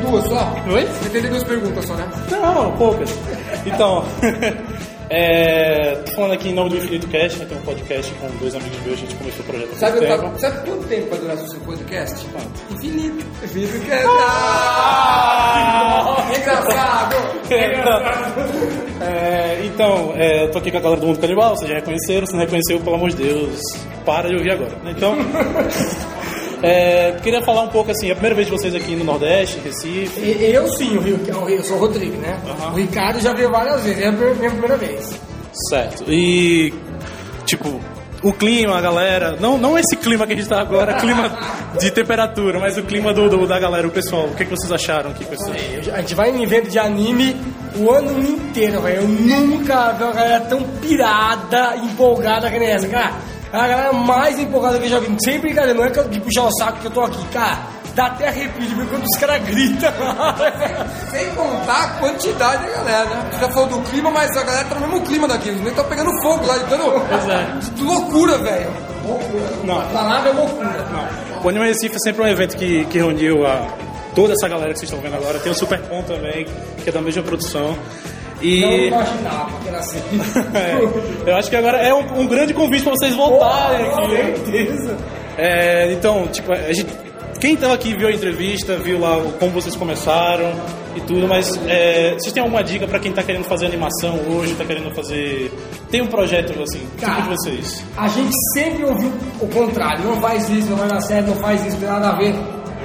duas só? Oi? Você entendeu duas perguntas só, né? Não, poucas. Então, é, tô falando aqui em nome do Infinito Cast, né, tem um podcast com dois amigos meus, a gente começou o projeto há Sabe, eu tempo. tava- sabe quanto tempo vai durar o seu podcast? Quanto? Infinito. Infinito Cast. Ah! Engraçado. É, então, é, eu tô aqui com a galera do Mundo Canibal, vocês já reconheceram, se não reconheceu, pelo amor de Deus, para de ouvir agora. né? Então, é, queria falar um pouco assim, é a primeira vez de vocês aqui no Nordeste, Recife. Eu sim, o Rio, eu sou o Rodrigo, né? Aham. O Ricardo já veio várias vezes, é a minha primeira vez. Certo. E, tipo, o clima, a galera. Não, não esse clima que a gente tá agora, clima de temperatura, mas o clima do, do- da galera, o pessoal. O que, que vocês acharam aqui, pessoal? Já- A gente vai em evento de anime o ano inteiro, velho. Eu nunca vi uma galera tão pirada, empolgada que nem essa, cara. É a galera mais empolgada que eu já vi. Sem brincadeira, não é que eu de puxar o saco que eu tô aqui, cara. Dá até arrepio de ver quando os caras gritam. Sem contar a quantidade da galera, né? Você já falou do clima, mas a galera tá no mesmo clima daqui. Eles nem tá pegando fogo lá. Pois é. De loucura, velho. Não. A palavra é loucura. O Anime Recife é sempre um evento que, que reuniu a, toda essa galera que vocês estão vendo agora. Tem o Supercom também, que é da mesma produção. Não E imaginava que era assim. é, eu acho que agora é um, um grande convite para vocês voltarem Com aqui. certeza. É, então, tipo, a gente, quem estava aqui viu a entrevista, viu lá como vocês começaram e tudo, mas é, vocês têm alguma dica para quem está querendo fazer animação hoje, está querendo fazer. Tem um projeto assim, Cara. tipo de vocês? A gente sempre ouviu o contrário, não faz isso, não vai dar certo, não faz isso, não tem nada a ver.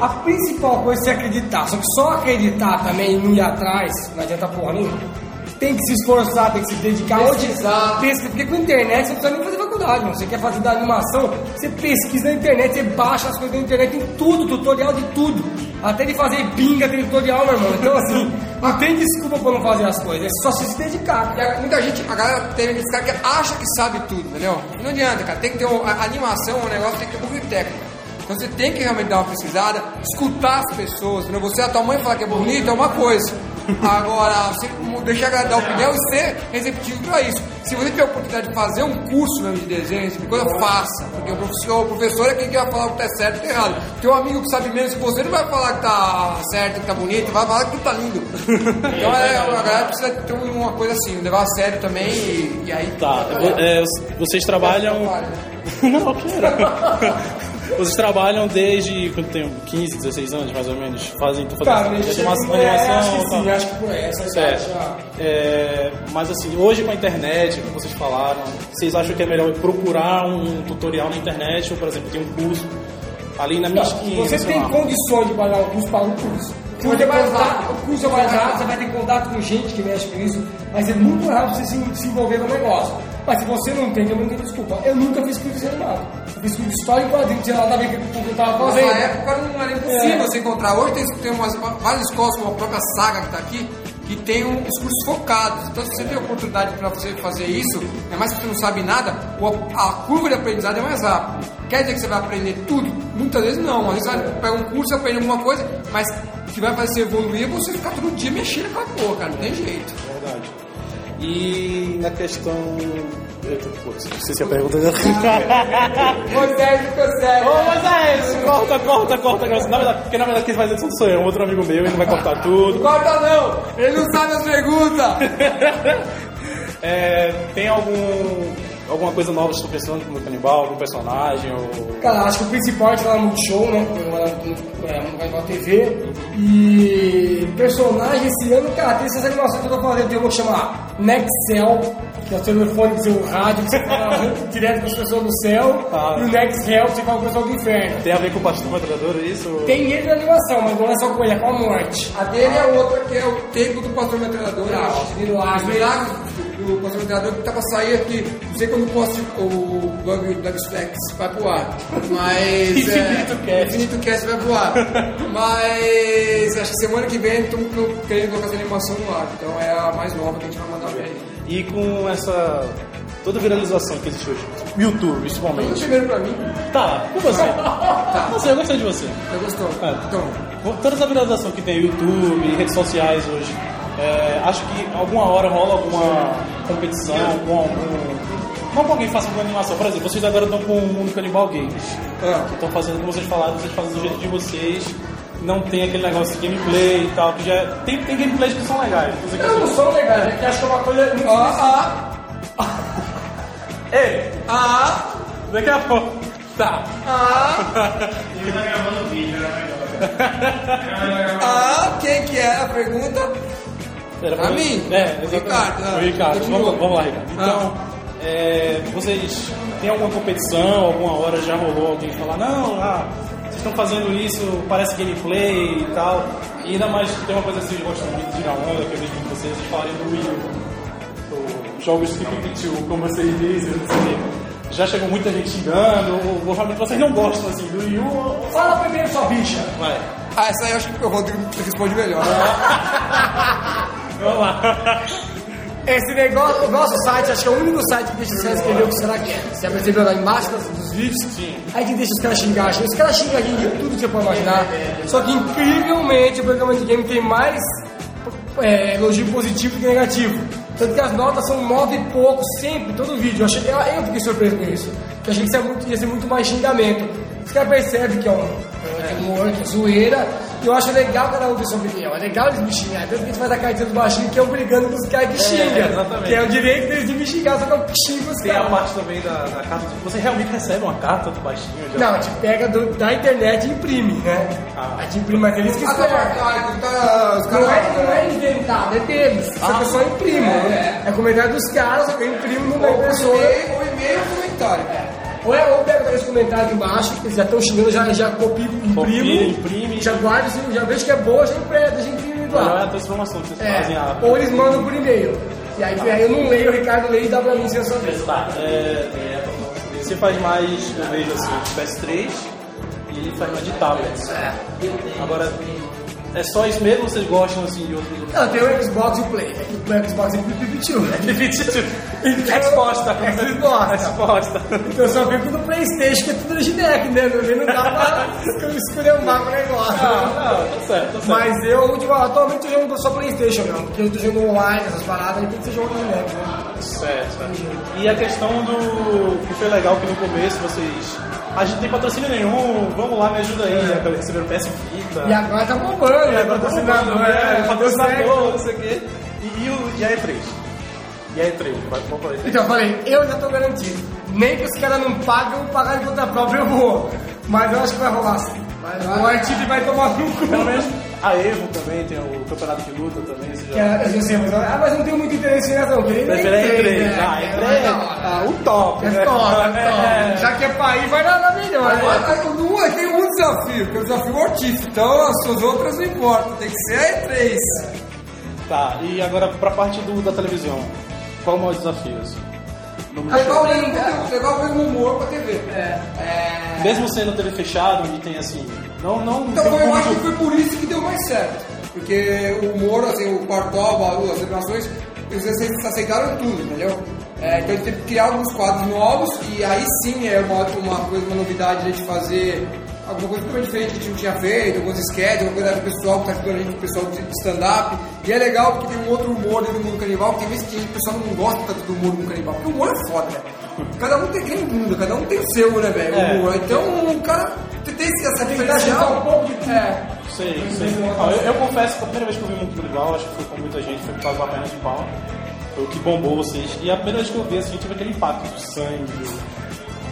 A principal coisa é acreditar, só que só acreditar também e não ir atrás, não adianta porra nenhuma. Tem que se esforçar, tem que se dedicar. Pesquisar. Pesquisa, porque com a internet você não precisa nem fazer faculdade, mano. Você quer fazer da animação, você pesquisa na internet, você baixa as coisas na internet, tem tudo, tutorial de tudo. Até de fazer pinga tem tutorial, meu irmão. Então assim, não tem desculpa pra não fazer as coisas, é só se dedicar. E muita gente, a galera tem esse cara que acha que sabe tudo, entendeu? Não adianta, cara. Tem que ter um, a a animação, o negócio tem que ter um pouco técnica. Então você tem que realmente dar uma pesquisada, escutar as pessoas, entendeu? Você, a tua mãe falar que é bonito é uma coisa. Agora, você deixar ela dar opinião e ser receptivo pra isso. Se você tiver a oportunidade de fazer um curso mesmo de desenho, de coisa, faça. Porque o professor, o professor é quem que vai falar o que tá certo e o que tá errado. Teu amigo que sabe menos que você não vai falar que tá certo, que tá bonito, vai falar que tá lindo. Então é, a galera precisa ter uma coisa assim, levar a sério também e, e aí. Tá, é, vocês trabalham. Não, quero. Vocês trabalham desde quanto tempo? 15, 16 anos, mais ou menos? Fazem, tu Cara, fazendo mexer animação, com- é, acho animação que sim, tal. acho que por essa Certo. já. É, mas assim, hoje com a internet, como vocês falaram, vocês acham que é melhor procurar um tutorial na internet ou, por exemplo, tem um curso ali na minha Não, esquina? você tem lá. condições de pagar um curso, paga um curso. O curso é mais barato, o curso é mais barato, você vai ter contato com gente que mexe com isso, mas é muito rápido você se, se envolver no negócio. Mas se você não tem, também não tem desculpa. Eu nunca fiz curso de animado. Eu fiz curso de história e quadrinho, tinha nada a ver com o que eu tava fazendo. Naquela época não era impossível É. você encontrar. Hoje tem, tem umas, várias escolas, como a própria Saga que está aqui, que tem um- os cursos focados. Então, se você tem oportunidade para você fazer isso, é mais que você não sabe nada, o- a curva de aprendizado é mais rápida. Quer dizer que você vai aprender tudo? Muitas vezes não. Às vezes você vai pegar um curso e aprende alguma coisa, mas o que vai fazer você evoluir é você ficar todo dia mexendo com a porra, cara. Não tem jeito. Verdade. E na questão. Eita, pô, esqueci a pergunta. Moisés ficou sério. Ô, mas é corta, corta, corta. Na verdade, porque na verdade quem faz isso sou eu, um outro amigo meu, ele vai cortar tudo. Corta não! Ele não sabe as perguntas! É, tem algum. Alguma coisa nova que você está pensando no canibal, algum personagem? Ou... Cara, acho que o principal é lá no Multishow, né? No, é, no Canal TV. E personagem esse ano, cara, tem essas animações que eu tô fazendo. Tem uma que chama Nexel, que é o telefone, que é o rádio, que você fala direto com as pessoas do céu. Ah. E o Nexel, que você fala com o pessoal do inferno. Tem a ver com o pastor metralhador, é isso? Tem ele na animação, mas não é só com ele, é com a morte. A dele é outra, que é o tempo do pastor metralhador. Ah, os milagres. Milagres do, do pastor metralhador que tá pra sair aqui. Não sei quando o, post, o Bug Flex vai pro ar. Mas. Infinito é, Cast. Infinito Cast vai pro ar. Mas acho que semana que vem estamos querendo colocar essa animação no ar. Então é a mais nova que a gente vai mandar pra ele. E com essa. toda a viralização que existe hoje, YouTube principalmente. primeiro pra mim. Tá, com você. Tá. Você, eu gostei de você. Você gostou? É. Então, Toda essa viralização que tem YouTube redes sociais hoje, é, acho que alguma hora rola alguma competição, algum, algum. Não que alguém faça alguma animação. Por exemplo, vocês agora estão com o Mundo Canibal Games. Ah. Que estão fazendo, como vocês falaram, vocês fazem do jeito de vocês. não tem aquele negócio de gameplay e tal, que já tem, tem gameplays que são legais. Não, não são legais, é que acho que é uma coisa muito Ah, Ei, ah, daqui a pouco. Tá. ah, Ele tá gravando vídeo, era melhor. ah, quem que é a pergunta? Era A mim? É, O exatamente. Ricardo, ah, O Ricardo. Vamos, vamos lá, Ricardo. Ah. Então, é, vocês têm alguma competição, alguma hora já rolou alguém falar, não, ah, vocês estão fazendo isso, parece gameplay e tal. E ainda mais que tem uma coisa que vocês gostam muito de tirar onda, que eu vejo de vocês, vocês falarem do Wii U, do jogos de Pikachu, como vocês dizem, não sei o quê. Já chegou muita gente xingando, ou, ou realmente vocês não gostam assim do Wii U. Fala primeiro sua bicha. Vai. Ah, essa aí eu acho que o Rodrigo responde melhor. lá. Esse negócio, o nosso site, acho que é o único site que deixa os caras escrever o que será que é. Você percebeu lá embaixo dos, vídeos? Sim. Aí que deixa os caras xingar. Os caras xingam a gente de tudo que você pode imaginar. Só que incrivelmente o programa de game tem mais é, elogio positivo que negativo. Tanto que as notas são nove e pouco sempre, todo vídeo. Eu, achei, eu, eu fiquei surpreso com isso. Porque eu achei que isso ia, muito, ia ser muito mais xingamento. Os caras percebem que é um, é um humor, que é zoeira. E eu acho legal cada um ter sua opinião. É legal eles me xingarem. Tanto que a gente faz a cartinha do baixinho que é obrigando os caras que xingam. exatamente. que é o direito deles de me xingar, só que eu xingo os Tem a caras. parte também da, da carta. Você realmente recebe uma carta do baixinho? Já? Não, a gente pega do- da internet e imprime, né? Ah. A gente imprime, mas eles que Ah, escrevem. tá, tá, os Não é, caras. não é inventado, é deles. Só que eu só imprimo. né? É comentário dos caras, só que eu imprimo no impressora. e-mail, ou e-mail ou comentário. Ou é ou pego aqueles comentários embaixo, que eles já estão xingando, já, já copio, imprimo. Copia, Já guardo, assim, já vejo que é boa, já já imprimo Não é a transformação que vocês É. fazem. A... Ou eles mandam por e-mail. E aí, aí eu não leio, o Ricardo lê e dá pra mim sem a sua vez. Tá, é, você faz mais, eu vejo assim, de PS3 e faz mais de tablets. Agora, é só isso mesmo ou vocês gostam assim de outros? Não, tem o Xbox e o Play. É que o Xbox é pipipitiu. Resposta. Resposta. Resposta. Eu só fico no Playstation, que é tudo genérico, né? Não dá pra escolher um mapa negócio. Não, não, tá certo, tá certo. Mas eu, ultima- atualmente, eu jogo só Playstation mesmo, porque eu tô jogando online, essas paradas, aí tem que ser jogo genérico, né? Certo, certo. E a questão do. que foi legal que no começo vocês. A gente não tem patrocínio nenhum, vamos lá, me ajuda aí. É. Receberam PS Vita. E agora tá bombando, né? Patrocinador, é, é, patrocinador, não sei o quê. E, o, a E3? E a E3? Vai, vamos falar E3. Então eu falei, eu já tô garantido. Nem que os caras não pagam, pagar de conta própria eu vou. Mas eu acho que vai rolar sim. O Artite vai tomar no cu. Pelo menos a Evo também tem o campeonato de luta também. Você Que já... é- eu já sei, mas, ah, mas não tenho muito interesse nessa, Prefere a nem E3. né? Ah, É, E3 mais da hora. ah, o top, É né? top, é top. É. Já que é pra ir, vai dar na melhor. Agora né? tem um desafio, que é o desafio mortífero. Então as suas outras não importam, tem que ser a E3. Tá, e agora pra parte do, da televisão. Qual o maior desafio? Assim? De Legal mesmo, legal mesmo humor pra TV. É. Mesmo sendo TV fechado, onde tem assim. Não, não. Então eu acho que foi por isso que deu mais certo. Porque o humor, assim, o Baú, as animações, eles ace- aceitaram tudo, entendeu? É, então a gente teve que criar alguns quadros novos e aí sim é uma, uma coisa, uma novidade a gente fazer alguma coisa totalmente diferente que a gente não tinha feito, alguns sketches, alguma coisa do pessoal que tá ajudando a gente, o pessoal de stand-up. E é legal porque tem um outro humor dentro do mundo canibal, que tem vezes que o pessoal não gosta tanto do humor do mundo canibal, porque o humor é foda, né? Cada um tem aquele mundo, cada um tem o seu, né, velho? É. Humor. Então o cara tem esse- essa Tem que dar diferencial. um pouco de tudo. É. Sei, sei. Eu, eu confesso que a primeira vez que eu vi muito Tribal, acho que foi com muita gente, foi por causa da perna de pau. Foi o que bombou vocês. E a primeira vez que eu vi, assim, tive aquele impacto do sangue,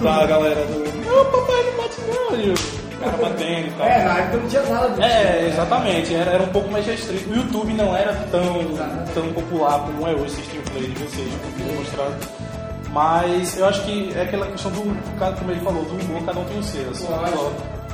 da galera do. Não, papai não bate não, e o cara batendo e tal. É, na época não tinha nada disso. É, exatamente, era, era um pouco mais restrito. O YouTube não era tão, tão popular como é hoje, assistir o play de vocês, como mostrado. Mas eu acho que é aquela questão do, como ele falou, do humor, cada um tem o seu. Assim,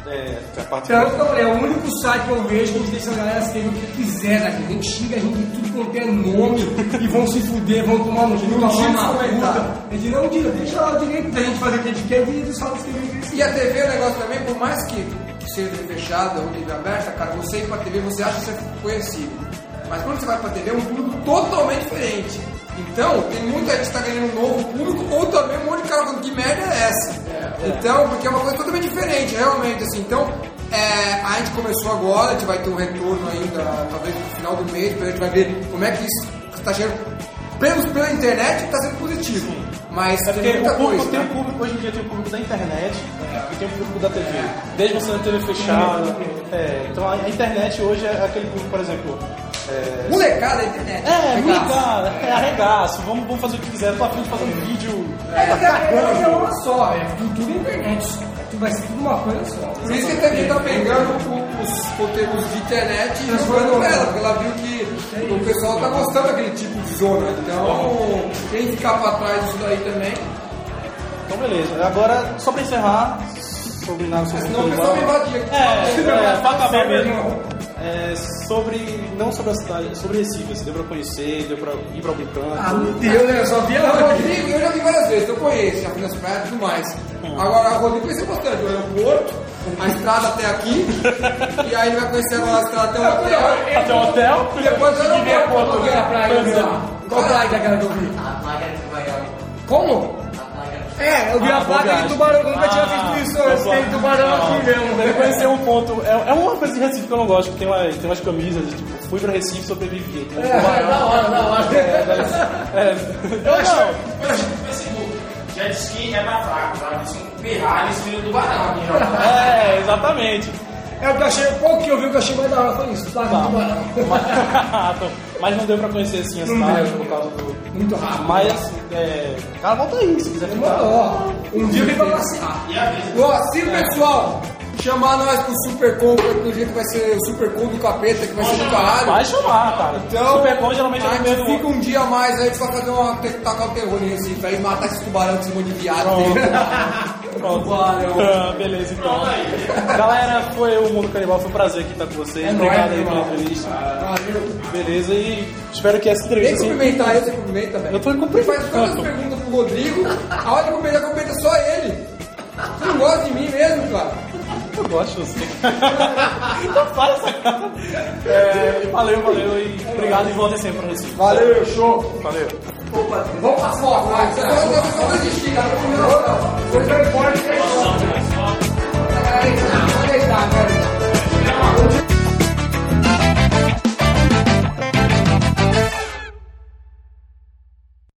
é, a parte Tanto que eu falei, é o único site que eu vejo que a gente deixa a galera escrever o que quiser daqui. A gente xinga a gente de tudo quanto é nome e vão se fuder, vão tomar no cu, Não tira os os comentários. A gente não tira, deixa lá o direito da gente fazer o que a gente quer e eles falam escrever o que eles E a TV é um negócio também, por mais que seja fechada ou TV aberta, cara, você ir pra TV, você acha que você é conhecido. Mas quando você vai pra TV, é um público totalmente diferente. Então, tem muita gente que tá ganhando um novo público, ou também um monte de cara falando que merda é essa. Então, porque é uma coisa totalmente diferente, realmente, assim. Então, é, a gente começou agora, a gente vai ter um retorno ainda, talvez no final do mês, a gente vai ver como é que isso está chegando pelos, pela internet está sendo positivo. Mas É tem muita o público coisa. tem né? público, hoje em dia tem o público da internet e tem o público da TV. Desde você na TV fechada. É, então a internet hoje é aquele público, por exemplo. É, Molecada da internet. é, molecada, é arregaço, vamos, vamos fazer o que quiser, tô afim de fazer um vídeo. É porque a internet é uma só, é tudo internet. Tudo vai ser tudo uma coisa só. Por isso que a TV tá pegando os conteúdos de internet e jogando nela, porque ela viu que o pessoal tá gostando daquele tipo de zona. Então, quem ficar pra trás disso daí também, Então beleza. Agora, só pra encerrar, sobre nada sobre senão o pessoal me invadia. É, é, pra acabar mesmo. É, sobre. Não sobre a cidade, sobre Recife, assim, deu pra conhecer, deu pra ir pra algum canto. Ah, meu Deus, né? Eu só vi a O Rodrigo, eu já vi várias vezes, eu conheço, já fui nas praias e tudo mais. Agora, o Rodrigo conheceu bastante o aeroporto, a estrada até aqui, e aí ele vai conhecer agora a estrada até o hotel. Até o hotel? E depois o aeroporto. Qual é a praia que eu vi lá? Qual praia que é eu vi? A placa de Miami. Como? É, eu vi Ah, a placa de tubarão, nunca tinha visto isso antes, tem tubarão aqui Deve mesmo. conhecer um ponto. É, é uma coisa de Recife que eu não gosto, que tem, uma, tem umas camisas de tipo, fui pra Recife sobrevivi. Tem um É, da hora, da hora. É, eu não. Eu acho que no Facebook, jet ski é pra fraco, tá? Isso um pirralho em cima do barão aqui, ó. É, exatamente. É o que eu achei, o pouco que eu vi, o que eu achei mais da hora foi isso, placa de tubarão. Mas, não deu pra conhecer assim a cidade por causa do. Muito rápido. Mas assim, é. Cara, volta aí, se quiser ficar. Ó, um dia eu vim pra passear. E. Ó, se o pessoal chamar nós pro Super Con, do jeito que vai ser o Super Con do capeta, que vai ser do caralho. Vai chamar, cara. Então, Supercon geralmente é gente meio fica um dia a mais aí pra fazer uma tacar o terror em Recife, aí matar esses tubarão que se de viado. Pronto. Ah, beleza, então. Galera, foi o Mundo Canibal, foi um prazer aqui estar com vocês. É Obrigado nóis, aí pela entrevista. Valeu. Beleza, e espero que essa entrevista. assim, cumprimentar ele, você cumprimenta, velho. Eu tô cumprimentando. faz todas as perguntas pro Rodrigo, a hora de cumprimentar, cumprimenta só ele. Você não gosta de mim mesmo, cara? Eu gosto de você. Não fala essa cara. É, valeu, valeu e obrigado e voltem sempre pra Recife. Valeu, show. Valeu. Vamos pra foto, de Vamos desistir, cara. Vamos embora.